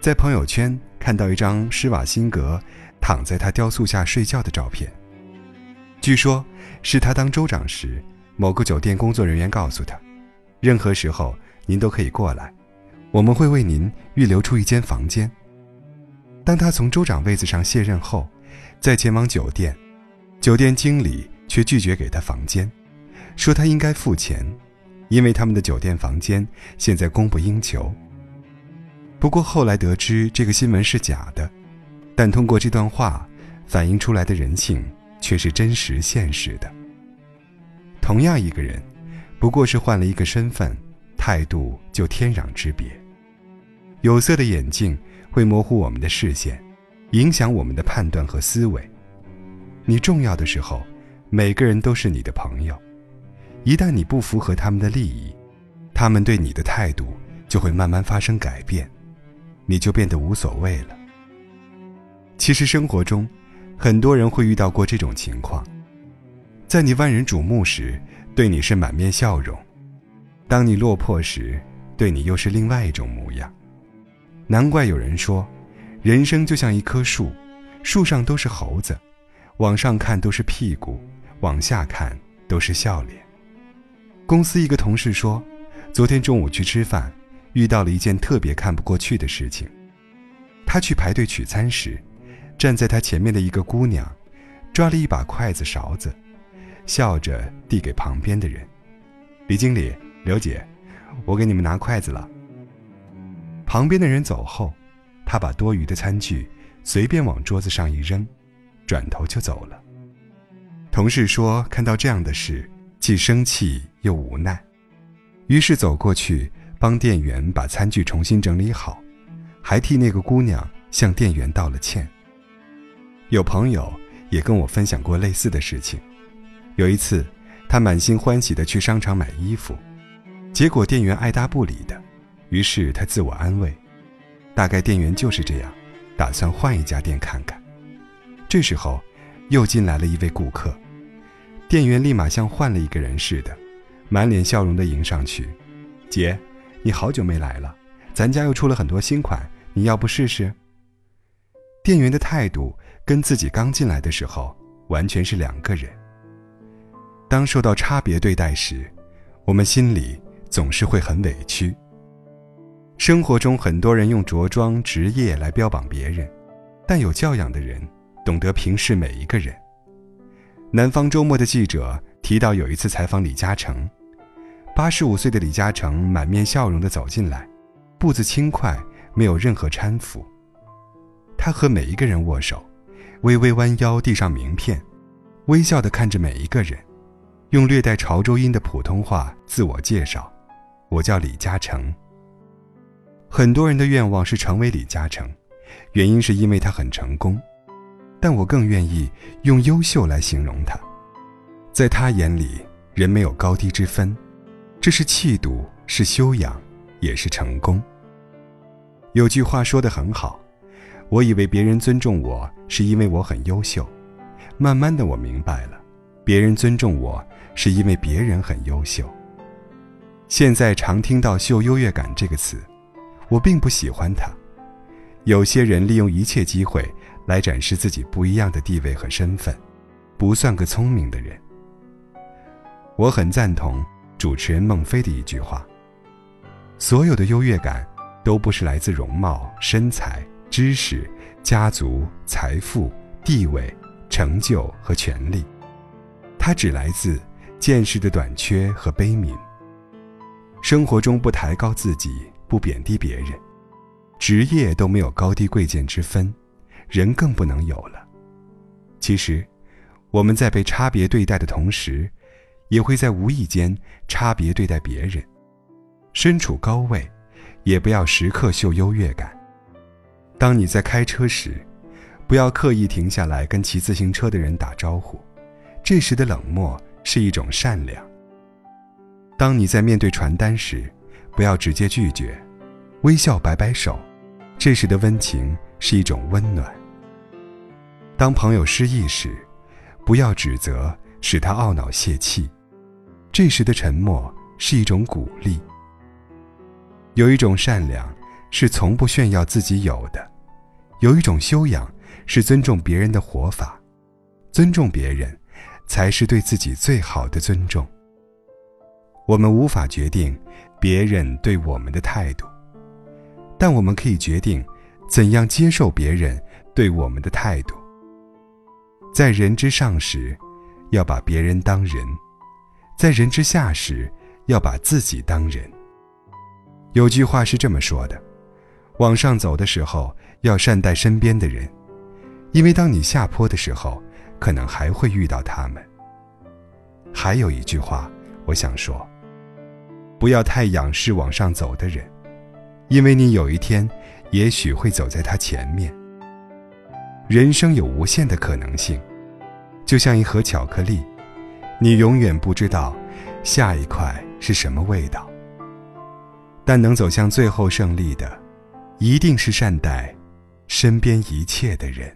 在朋友圈看到一张施瓦辛格躺在他雕塑下睡觉的照片。据说，是他当州长时，某个酒店工作人员告诉他，任何时候您都可以过来，我们会为您预留出一间房间。当他从州长位子上卸任后，再前往酒店，酒店经理却拒绝给他房间，说他应该付钱，因为他们的酒店房间现在供不应求。不过后来得知这个新闻是假的，但通过这段话反映出来的人性却是真实现实的。同样一个人，不过是换了一个身份，态度就天壤之别。有色的眼镜会模糊我们的视线，影响我们的判断和思维。你重要的时候，每个人都是你的朋友；一旦你不符合他们的利益，他们对你的态度就会慢慢发生改变。你就变得无所谓了。其实生活中，很多人会遇到过这种情况：在你万人瞩目时，对你是满面笑容；当你落魄时，对你又是另外一种模样。难怪有人说，人生就像一棵树，树上都是猴子，往上看都是屁股，往下看都是笑脸。公司一个同事说，昨天中午去吃饭。遇到了一件特别看不过去的事情。他去排队取餐时，站在他前面的一个姑娘，抓了一把筷子勺子，笑着递给旁边的人：“李经理，刘姐，我给你们拿筷子了。”旁边的人走后，他把多余的餐具随便往桌子上一扔，转头就走了。同事说：“看到这样的事，既生气又无奈，于是走过去。”帮店员把餐具重新整理好，还替那个姑娘向店员道了歉。有朋友也跟我分享过类似的事情。有一次，他满心欢喜地去商场买衣服，结果店员爱答不理的，于是他自我安慰：大概店员就是这样，打算换一家店看看。这时候，又进来了一位顾客，店员立马像换了一个人似的，满脸笑容地迎上去：“姐。”你好久没来了，咱家又出了很多新款，你要不试试？店员的态度跟自己刚进来的时候完全是两个人。当受到差别对待时，我们心里总是会很委屈。生活中很多人用着装、职业来标榜别人，但有教养的人懂得平视每一个人。南方周末的记者提到，有一次采访李嘉诚。八十五岁的李嘉诚满面笑容地走进来，步子轻快，没有任何搀扶。他和每一个人握手，微微弯腰递上名片，微笑地看着每一个人，用略带潮州音的普通话自我介绍：“我叫李嘉诚。”很多人的愿望是成为李嘉诚，原因是因为他很成功，但我更愿意用优秀来形容他。在他眼里，人没有高低之分。这是气度，是修养，也是成功。有句话说得很好，我以为别人尊重我是因为我很优秀，慢慢的我明白了，别人尊重我是因为别人很优秀。现在常听到“秀优越感”这个词，我并不喜欢它。有些人利用一切机会来展示自己不一样的地位和身份，不算个聪明的人。我很赞同。主持人孟非的一句话：“所有的优越感，都不是来自容貌、身材、知识、家族、财富、地位、成就和权利，它只来自见识的短缺和悲悯。生活中不抬高自己，不贬低别人，职业都没有高低贵贱之分，人更不能有了。其实，我们在被差别对待的同时。”也会在无意间差别对待别人，身处高位，也不要时刻秀优越感。当你在开车时，不要刻意停下来跟骑自行车的人打招呼，这时的冷漠是一种善良。当你在面对传单时，不要直接拒绝，微笑摆摆手，这时的温情是一种温暖。当朋友失意时，不要指责，使他懊恼泄气。这时的沉默是一种鼓励。有一种善良，是从不炫耀自己有的，有一种修养是尊重别人的活法，尊重别人，才是对自己最好的尊重。我们无法决定别人对我们的态度，但我们可以决定怎样接受别人对我们的态度。在人之上时，要把别人当人；在人之下时，要把自己当人。有句话是这么说的：往上走的时候，要善待身边的人，因为当你下坡的时候，可能还会遇到他们。还有一句话，我想说。不要太仰视往上走的人，因为你有一天，也许会走在他前面。人生有无限的可能性，就像一盒巧克力，你永远不知道下一块是什么味道。但能走向最后胜利的，一定是善待身边一切的人。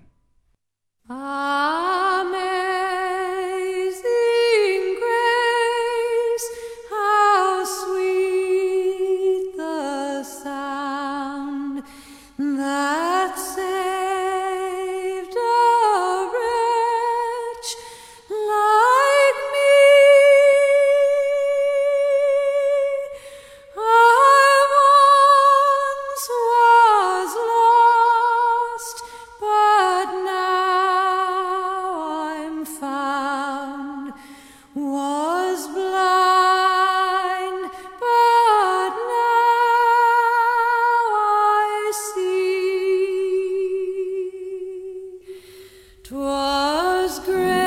'Twas great.